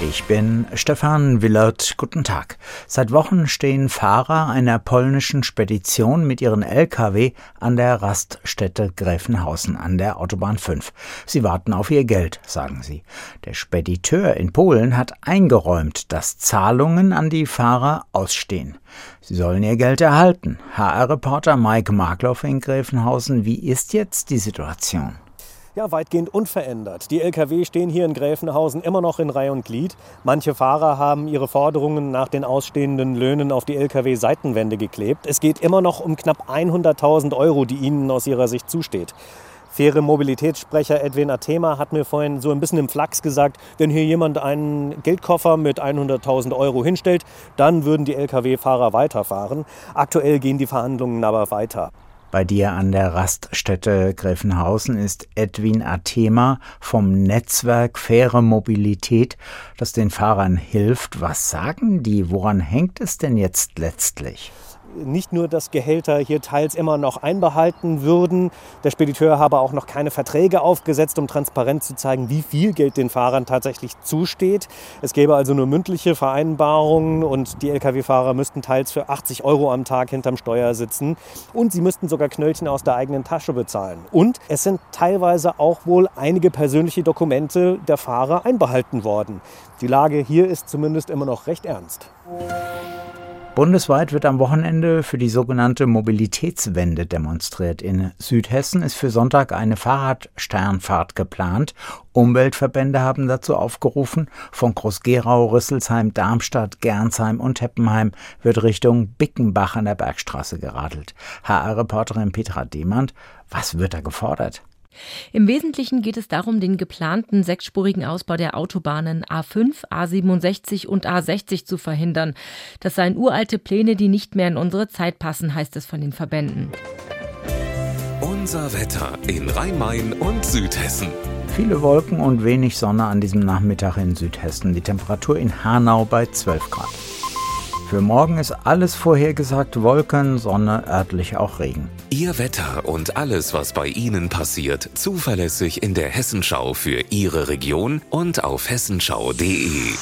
Ich bin Stefan Willert. Guten Tag. Seit Wochen stehen Fahrer einer polnischen Spedition mit ihren Lkw an der Raststätte Gräfenhausen an der Autobahn 5. Sie warten auf ihr Geld, sagen sie. Der Spediteur in Polen hat eingeräumt, dass Zahlungen an die Fahrer ausstehen. Sie sollen ihr Geld erhalten. HR-Reporter Mike Markloff in Gräfenhausen, wie ist jetzt die Situation? Ja, weitgehend unverändert. Die Lkw stehen hier in Gräfenhausen immer noch in Reihe und Glied. Manche Fahrer haben ihre Forderungen nach den ausstehenden Löhnen auf die Lkw-Seitenwände geklebt. Es geht immer noch um knapp 100.000 Euro, die ihnen aus ihrer Sicht zusteht. Faire Mobilitätssprecher Edwin Athema hat mir vorhin so ein bisschen im Flachs gesagt, wenn hier jemand einen Geldkoffer mit 100.000 Euro hinstellt, dann würden die Lkw-Fahrer weiterfahren. Aktuell gehen die Verhandlungen aber weiter. Bei dir an der Raststätte Gräfenhausen ist Edwin Athema vom Netzwerk Faire Mobilität, das den Fahrern hilft. Was sagen die? Woran hängt es denn jetzt letztlich? Nicht nur, dass Gehälter hier teils immer noch einbehalten würden. Der Spediteur habe auch noch keine Verträge aufgesetzt, um transparent zu zeigen, wie viel Geld den Fahrern tatsächlich zusteht. Es gäbe also nur mündliche Vereinbarungen und die Lkw-Fahrer müssten teils für 80 Euro am Tag hinterm Steuer sitzen und sie müssten sogar Knöllchen aus der eigenen Tasche bezahlen. Und es sind teilweise auch wohl einige persönliche Dokumente der Fahrer einbehalten worden. Die Lage hier ist zumindest immer noch recht ernst. Bundesweit wird am Wochenende für die sogenannte Mobilitätswende demonstriert. In Südhessen ist für Sonntag eine Fahrradsternfahrt geplant. Umweltverbände haben dazu aufgerufen. Von Groß-Gerau, Rüsselsheim, Darmstadt, Gernsheim und Heppenheim wird Richtung Bickenbach an der Bergstraße geradelt. HR-Reporterin Petra Demand, was wird da gefordert? Im Wesentlichen geht es darum, den geplanten sechsspurigen Ausbau der Autobahnen A5, A67 und A60 zu verhindern. Das seien uralte Pläne, die nicht mehr in unsere Zeit passen, heißt es von den Verbänden. Unser Wetter in Rhein-Main und Südhessen. Viele Wolken und wenig Sonne an diesem Nachmittag in Südhessen. Die Temperatur in Hanau bei 12 Grad. Für morgen ist alles vorhergesagt, Wolken, Sonne, örtlich auch Regen. Ihr Wetter und alles, was bei Ihnen passiert, zuverlässig in der Hessenschau für Ihre Region und auf hessenschau.de.